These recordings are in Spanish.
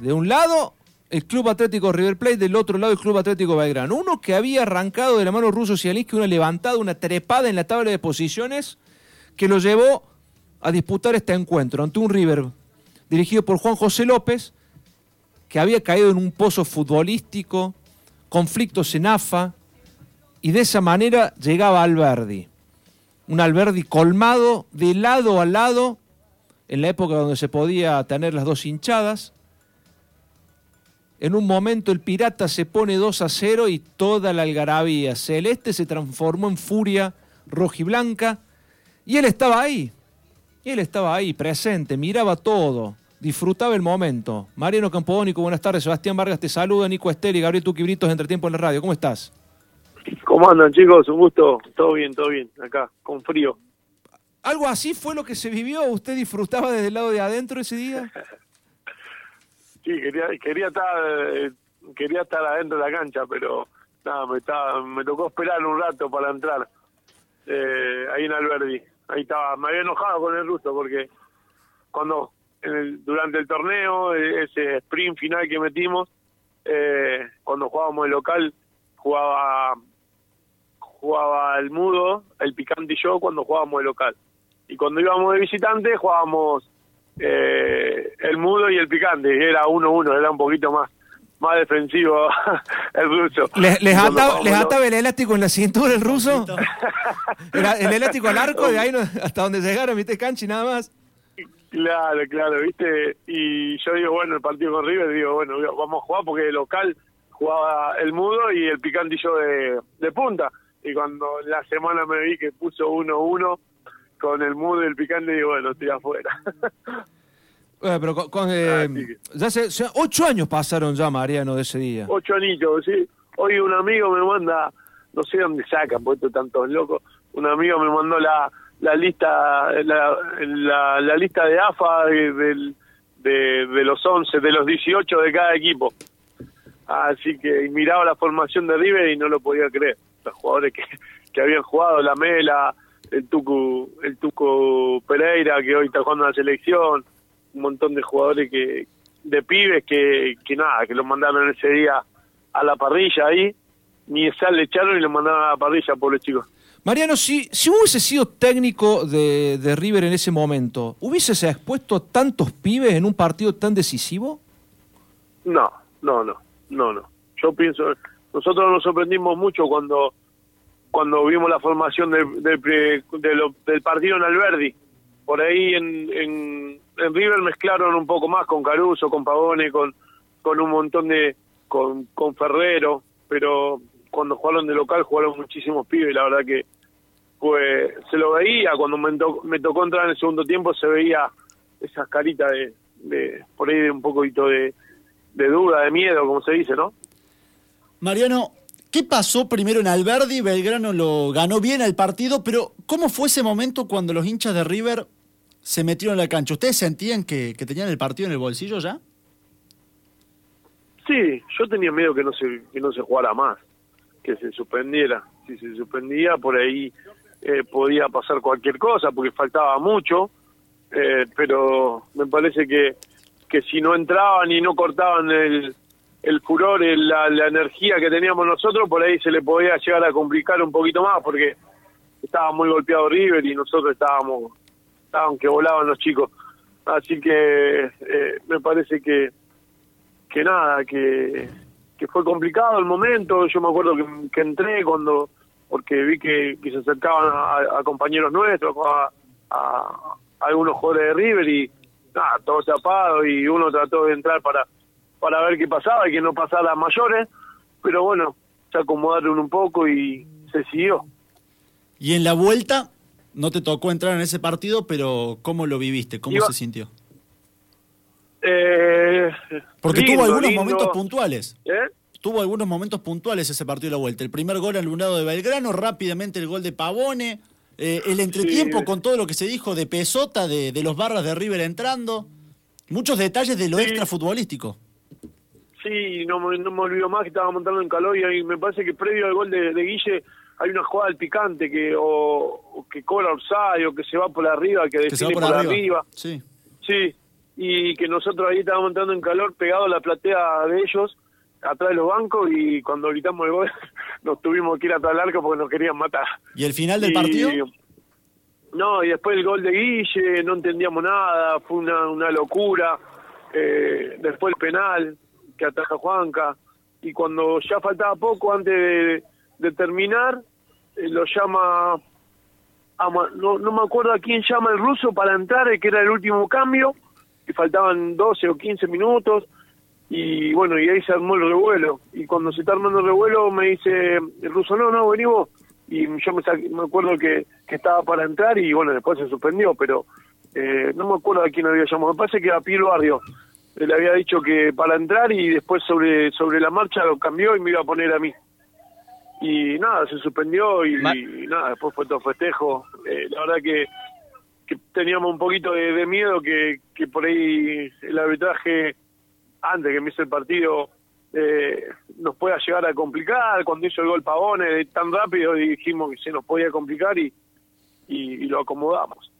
de un lado el Club Atlético River Plate, del otro lado el Club Atlético Belgrano. Uno que había arrancado de la mano ruso Cialinski una levantada, una trepada en la tabla de posiciones que lo llevó a disputar este encuentro ante un River dirigido por Juan José López, que había caído en un pozo futbolístico, conflictos en AFA, y de esa manera llegaba Alberdi. Un Alberdi colmado de lado a lado, en la época donde se podía tener las dos hinchadas. En un momento el Pirata se pone 2 a 0 y toda la algarabía celeste se transformó en furia rojiblanca. Y él estaba ahí, él estaba ahí, presente, miraba todo, disfrutaba el momento. Mariano Campodónico, buenas tardes. Sebastián Vargas te saluda, Nico Esther y Gabriel Tuquibritos, Entretiempo en la radio. ¿Cómo estás? ¿Cómo andan, chicos? Un gusto. Todo bien, todo bien. Acá, con frío. ¿Algo así fue lo que se vivió? ¿Usted disfrutaba desde el lado de adentro ese día? sí, quería, quería estar eh, quería estar adentro de la cancha, pero nada, me, estaba, me tocó esperar un rato para entrar eh, ahí en Alberdi ahí estaba, me había enojado con el ruso porque cuando durante el torneo, e, ese sprint final que metimos, eh, cuando jugábamos el local, jugaba jugaba el mudo, el picante y yo cuando jugábamos el local. Y cuando íbamos de visitante jugábamos eh, el mudo y el picante, y era uno uno, era un poquito más más defensivo el ruso. ¿Les, les, ataba, el elástico en la cintura el ruso? El elástico al arco, de ahí hasta donde llegaron, viste, canchi nada más. Claro, claro, viste. Y yo digo, bueno, el partido con River, digo, bueno, vamos a jugar porque el local jugaba el mudo y el picantillo de, de punta. Y cuando la semana me vi que puso 1-1 con el mudo y el picante, digo, bueno, estoy afuera. Eh, pero con, eh, ya se, ocho años pasaron ya, Mariano, de ese día. Ocho añitos, sí. Hoy un amigo me manda, no sé dónde sacan, puesto tantos locos, un amigo me mandó la, la lista la, la, lista de AFA de, de, de, los 11, de los 18 de cada equipo. Así que miraba la formación de River y no lo podía creer. Los jugadores que, que habían jugado, la Mela, el Tucu, el Tuco Pereira, que hoy está jugando en la selección, un montón de jugadores que de pibes que, que nada, que lo mandaron ese día a la parrilla ahí, ni sal le echaron y lo mandaron a la parrilla, pobres chicos. Mariano, si, si hubiese sido técnico de, de River en ese momento, ¿hubiese expuesto a tantos pibes en un partido tan decisivo? No, no, no, no, no. Yo pienso, nosotros nos sorprendimos mucho cuando cuando vimos la formación del, del, del partido en Alberdi. Por ahí en, en, River mezclaron un poco más con Caruso, con Pavone, con, un montón de, con, con Ferrero, pero cuando jugaron de local jugaron muchísimos pibes, la verdad que pues se lo veía, cuando me, me tocó entrar en el segundo tiempo se veía esas caritas de, de por ahí de un poquito de, de duda, de miedo, como se dice, ¿no? Mariano, ¿qué pasó primero en Alberdi? Belgrano lo ganó bien el partido, pero ¿cómo fue ese momento cuando los hinchas de River se metieron en la cancha. ¿Ustedes sentían que, tenían el partido en el bolsillo ya? Sí, yo tenía miedo que no se que no se jugara más, que se suspendiera. Si se suspendía, por ahí eh, podía pasar cualquier cosa, porque faltaba mucho, eh, pero me parece que, que si no entraban y no cortaban el, el furor, la, la energía que teníamos nosotros, por ahí se le podía llegar a complicar un poquito más, porque estaba muy golpeado River y nosotros estábamos aunque volaban los chicos. Así que eh, me parece que, que nada, que, que fue complicado el momento. Yo me acuerdo que, entré cuando, porque vi que, se acercaban a, compañeros nuestros, a, a, algunos jugadores de River y nada, todo tapado y uno trató de entrar para, para ver qué pasaba y que no pasara a mayores, pero bueno, se acomodaron un poco y se siguió. ¿Y en la vuelta no te tocó entrar en ese partido, pero ¿cómo lo viviste? ¿Cómo se sintió? Eh, Porque tuvo algunos momentos puntuales. ¿Eh? Tuvo algunos momentos puntuales ese partido de la vuelta. El primer gol al lado de Belgrano, rápidamente el gol de Pavone, eh, el entretiempo con todo lo que se dijo de Pesota, de, los barras de River entrando. Muchos detalles de lo extra futbolístico. Sí, no, no me olvido más que estaba montando en calor y me parece que previo al gol de Guille hay una jugada del picante que o, que cobra Orsay o que se va por arriba, que define por, arriba. Sí. Sí. y que nosotros ahí estábamos entrando en calor pegado a la platea de ellos, atrás de los bancos, y cuando gritamos el gol nos tuvimos que ir atrás del arco porque nos querían matar. ¿Y el final del partido? No, y después el gol de Guille, no entendíamos nada, fue una, una locura. Eh, después el penal que ataja Juanca. Y cuando ya faltaba poco antes de, terminar, eh, lo llama, no, no me acuerdo a quién llama el ruso para entrar, que era el último cambio, y faltaban 12 o 15 minutos. Y bueno, y ahí se armó el revuelo. Y cuando se está armando el revuelo, me dice el ruso, no, no, vení vos y yo me, me acuerdo que, que, estaba para entrar y bueno, después se suspendió, pero eh, no me acuerdo a quién había llamado, me parece que a Piero Barrio le había dicho que para entrar y después sobre, sobre la marcha lo cambió y me iba a poner a mí. Y nada, se suspendió y, nada, después fue todo festejo. Eh, la verdad que, que teníamos un poquito de, miedo que, que por ahí el arbitraje, antes que me hice el partido, eh, nos pueda llegar a complicar. Cuando hizo el gol Pavone tan rápido dijimos que se nos podía complicar y, y, lo acomodamos.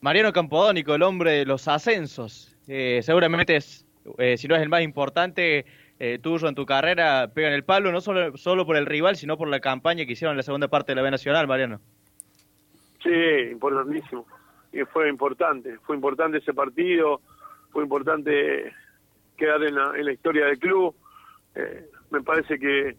Mariano Campodónico, el hombre de los ascensos. Eh, seguramente es, eh, si no es el más importante eh, tuyo en tu carrera, pega el palo, no solo, solo por el rival, sino por la campaña que hicieron en la segunda parte de la B Nacional, Mariano. Sí, importantísimo. Y fue importante, fue importante ese partido, fue importante quedar en la, en la historia del club. Eh, me parece que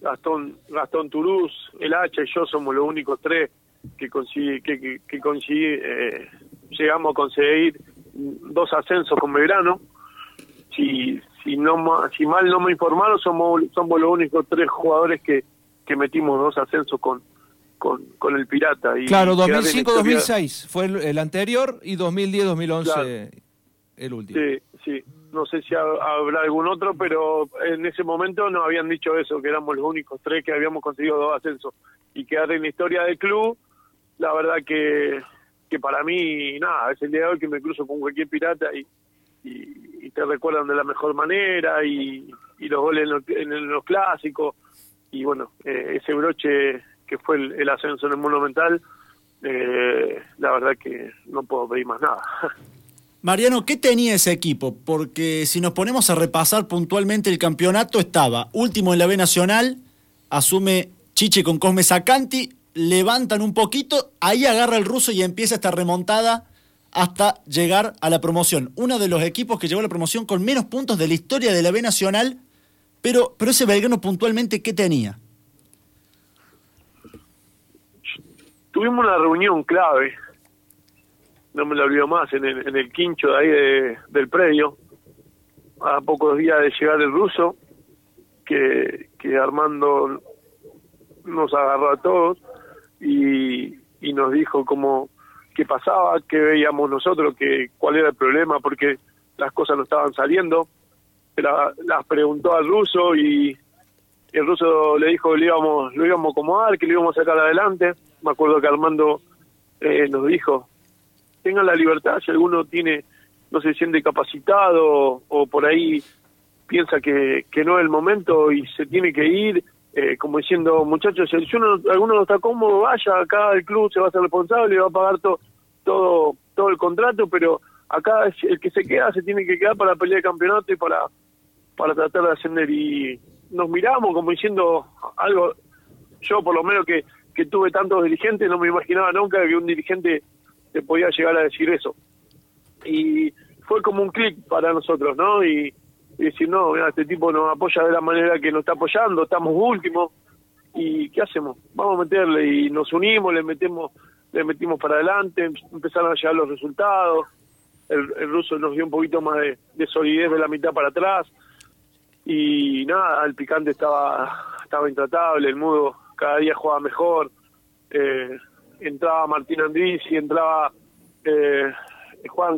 Gastón Gastón Turús, el H y yo somos los únicos tres que consigue, que, que, eh, llegamos a conseguir dos ascensos con Belgrano. Si, si, no, si mal no me informaron, somos, somos los únicos tres jugadores que, que metimos dos ascensos con, con, con el Pirata. Y claro, 2005-2006 fue el, anterior y 2010-2011 el último. Sí, sí no sé si habrá algún otro, pero en ese momento nos habían dicho eso, que éramos los únicos tres que habíamos conseguido dos ascensos. Y quedar en la historia del club, la verdad que, que para mí, nada, es el día de hoy que me cruzo con cualquier pirata y, te recuerdan de la mejor manera y, los goles en los, clásicos. Y bueno, eh, ese broche que fue el, ascenso en el Monumental, eh, la verdad que no puedo pedir más nada. Mariano, ¿qué tenía ese equipo? Porque si nos ponemos a repasar puntualmente el campeonato, estaba último en la B Nacional, asume Chiche con Cosme Sacanti, levantan un poquito, ahí agarra el ruso y empieza esta remontada hasta llegar a la promoción. Uno de los equipos que llegó a la promoción con menos puntos de la historia de la B Nacional, pero, pero ese Belgrano puntualmente, ¿qué tenía? Tuvimos una reunión clave no me lo olvido más, en el, en el quincho de ahí del predio, a pocos días de llegar el ruso, que, que Armando nos agarró a todos y, nos dijo cómo qué pasaba, qué veíamos nosotros, que cuál era el problema, porque las cosas no estaban saliendo. las preguntó al ruso y el ruso le dijo que lo íbamos, lo íbamos a acomodar, que lo íbamos a sacar adelante. Me acuerdo que Armando eh, nos dijo tengan la libertad, si alguno tiene no se siente capacitado o por ahí piensa que, que no es el momento y se tiene que ir, eh, como diciendo, muchachos, si uno, alguno no está cómodo, vaya, acá el club se va a hacer responsable, va a pagar todo todo el contrato, pero acá el que se queda se tiene que quedar para pelear el campeonato y para, para tratar de ascender. Y nos miramos como diciendo algo, yo por lo menos que, que tuve tantos dirigentes, no me imaginaba nunca que un dirigente te podía llegar a decir eso. Y fue como un clic para nosotros, ¿no? Y, decir, no, este tipo nos apoya de la manera que nos está apoyando, estamos últimos, ¿y qué hacemos? Vamos a meterle, y nos unimos, le metemos le metimos para adelante, empezaron a llegar los resultados, el, ruso nos dio un poquito más de, solidez de la mitad para atrás, y nada, el picante estaba, estaba intratable, el mudo cada día jugaba mejor, eh, entraba Martín y entraba eh, Juan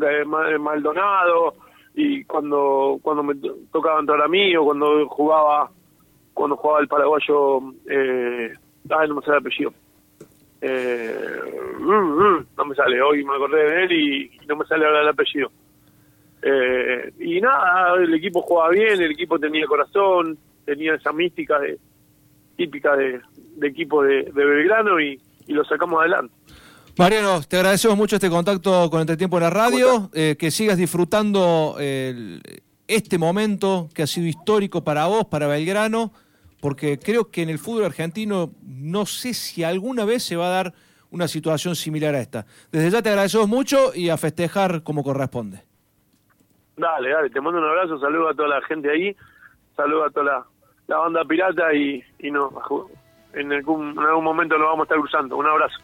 Maldonado, y cuando cuando me tocaba entrar a mí o cuando jugaba cuando jugaba el paraguayo eh, no me sale el apellido eh, mm, mm, no me sale hoy me acordé de él y, no me sale ahora el apellido eh, y nada el equipo jugaba bien el equipo tenía corazón tenía esa mística típica de, equipo de Belgrano y, y lo sacamos adelante. Mariano, te agradecemos mucho este contacto con Entretiempo en la radio, eh, que sigas disfrutando este momento que ha sido histórico para vos, para Belgrano, porque creo que en el fútbol argentino no sé si alguna vez se va a dar una situación similar a esta. Desde ya te agradecemos mucho y a festejar como corresponde. Dale, dale, te mando un abrazo, saludo a toda la gente ahí, saludo a toda la, banda pirata y, y no, en algún, en algún momento lo vamos a estar usando. Un abrazo.